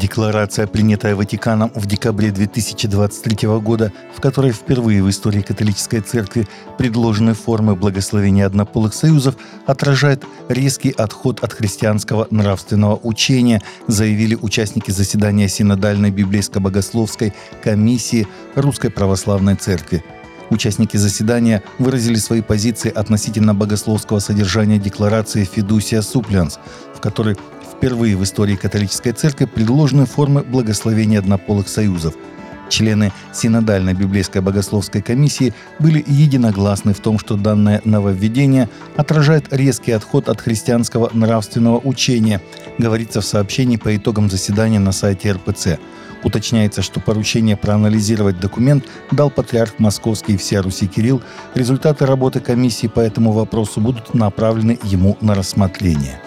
Декларация, принятая Ватиканом в декабре 2023 года, в которой впервые в истории католической церкви предложены формы благословения однополых союзов, отражает резкий отход от христианского нравственного учения, заявили участники заседания Синодальной библейско-богословской комиссии Русской Православной Церкви. Участники заседания выразили свои позиции относительно богословского содержания декларации «Фидусия Суплянс», в которой впервые в истории католической церкви предложены формы благословения однополых союзов. Члены Синодальной библейской богословской комиссии были единогласны в том, что данное нововведение отражает резкий отход от христианского нравственного учения, говорится в сообщении по итогам заседания на сайте РПЦ. Уточняется, что поручение проанализировать документ дал патриарх Московский всея Руси Кирилл. Результаты работы комиссии по этому вопросу будут направлены ему на рассмотрение.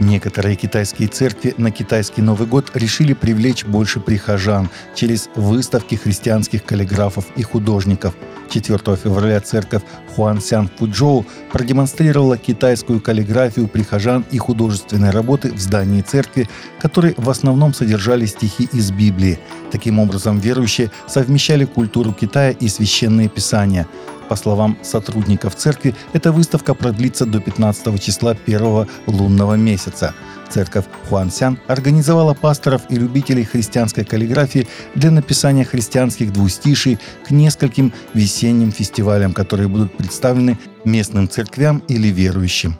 Некоторые китайские церкви на китайский Новый год решили привлечь больше прихожан через выставки христианских каллиграфов и художников. 4 февраля церковь Хуансян Фуджоу продемонстрировала китайскую каллиграфию прихожан и художественные работы в здании церкви, которые в основном содержали стихи из Библии. Таким образом, верующие совмещали культуру Китая и священные писания – по словам сотрудников церкви, эта выставка продлится до 15 числа первого лунного месяца. Церковь Хуансян организовала пасторов и любителей христианской каллиграфии для написания христианских двустиший к нескольким весенним фестивалям, которые будут представлены местным церквям или верующим.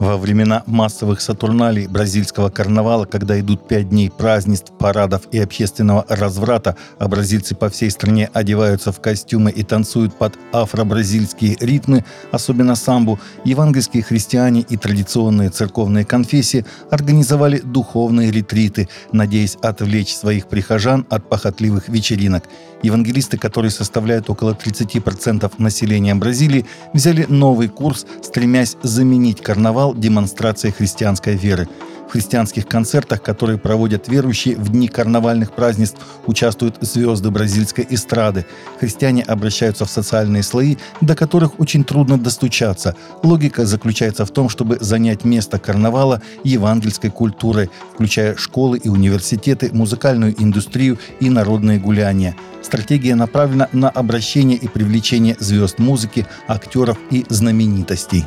Во времена массовых сатурналей бразильского карнавала, когда идут пять дней празднеств, парадов и общественного разврата, а бразильцы по всей стране одеваются в костюмы и танцуют под афро-бразильские ритмы, особенно самбу, евангельские христиане и традиционные церковные конфессии организовали духовные ретриты, надеясь отвлечь своих прихожан от похотливых вечеринок. Евангелисты, которые составляют около 30% населения Бразилии, взяли новый курс, стремясь заменить карнавал стал демонстрацией христианской веры. В христианских концертах, которые проводят верующие в дни карнавальных празднеств, участвуют звезды бразильской эстрады. Христиане обращаются в социальные слои, до которых очень трудно достучаться. Логика заключается в том, чтобы занять место карнавала евангельской культурой, включая школы и университеты, музыкальную индустрию и народные гуляния. Стратегия направлена на обращение и привлечение звезд музыки, актеров и знаменитостей.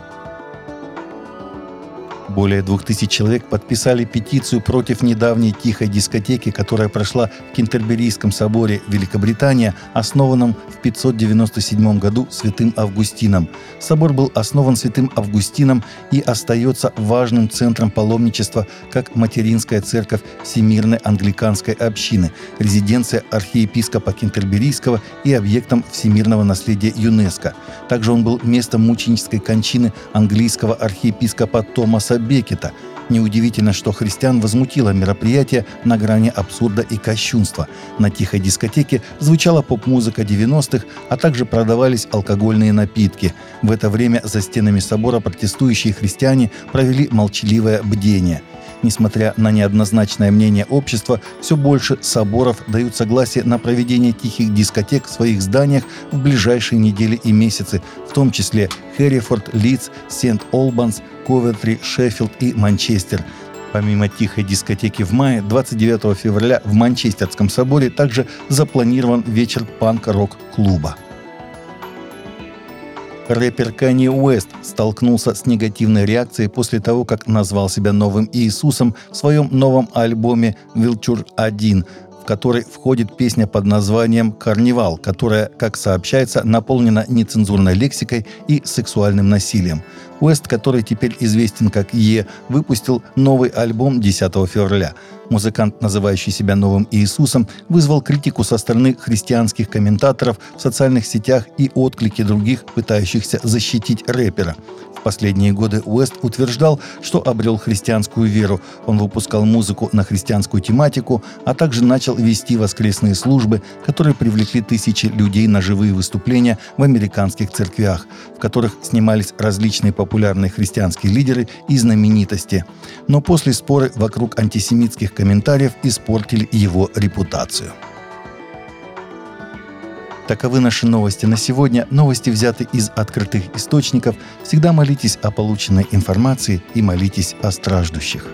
Более двух тысяч человек подписали петицию против недавней тихой дискотеки, которая прошла в Кентерберийском соборе Великобритания, основанном в 597 году святым Августином. Собор был основан святым Августином и остается важным центром паломничества как материнская церковь Всемирной англиканской общины, резиденция архиепископа Кентерберийского и объектом всемирного наследия ЮНЕСКО. Также он был местом мученической кончины английского архиепископа Томаса Бекета. Неудивительно, что христиан возмутило мероприятие на грани абсурда и кощунства. На тихой дискотеке звучала поп-музыка 90-х, а также продавались алкогольные напитки. В это время за стенами собора протестующие христиане провели молчаливое бдение – Несмотря на неоднозначное мнение общества, все больше соборов дают согласие на проведение тихих дискотек в своих зданиях в ближайшие недели и месяцы, в том числе Хэррифорд, Лидс, Сент-Олбанс, Ковентри, Шеффилд и Манчестер. Помимо тихой дискотеки в мае, 29 февраля в Манчестерском соборе также запланирован вечер панк-рок-клуба. Рэпер Канье Уэст столкнулся с негативной реакцией после того, как назвал себя новым Иисусом в своем новом альбоме «Wilture 1», в который входит песня под названием «Карнивал», которая, как сообщается, наполнена нецензурной лексикой и сексуальным насилием. Уэст, который теперь известен как Е, выпустил новый альбом 10 февраля. Музыкант, называющий себя новым Иисусом, вызвал критику со стороны христианских комментаторов в социальных сетях и отклики других, пытающихся защитить рэпера последние годы Уэст утверждал, что обрел христианскую веру. Он выпускал музыку на христианскую тематику, а также начал вести воскресные службы, которые привлекли тысячи людей на живые выступления в американских церквях, в которых снимались различные популярные христианские лидеры и знаменитости. Но после споры вокруг антисемитских комментариев испортили его репутацию. Таковы наши новости на сегодня. Новости взяты из открытых источников. Всегда молитесь о полученной информации и молитесь о страждущих.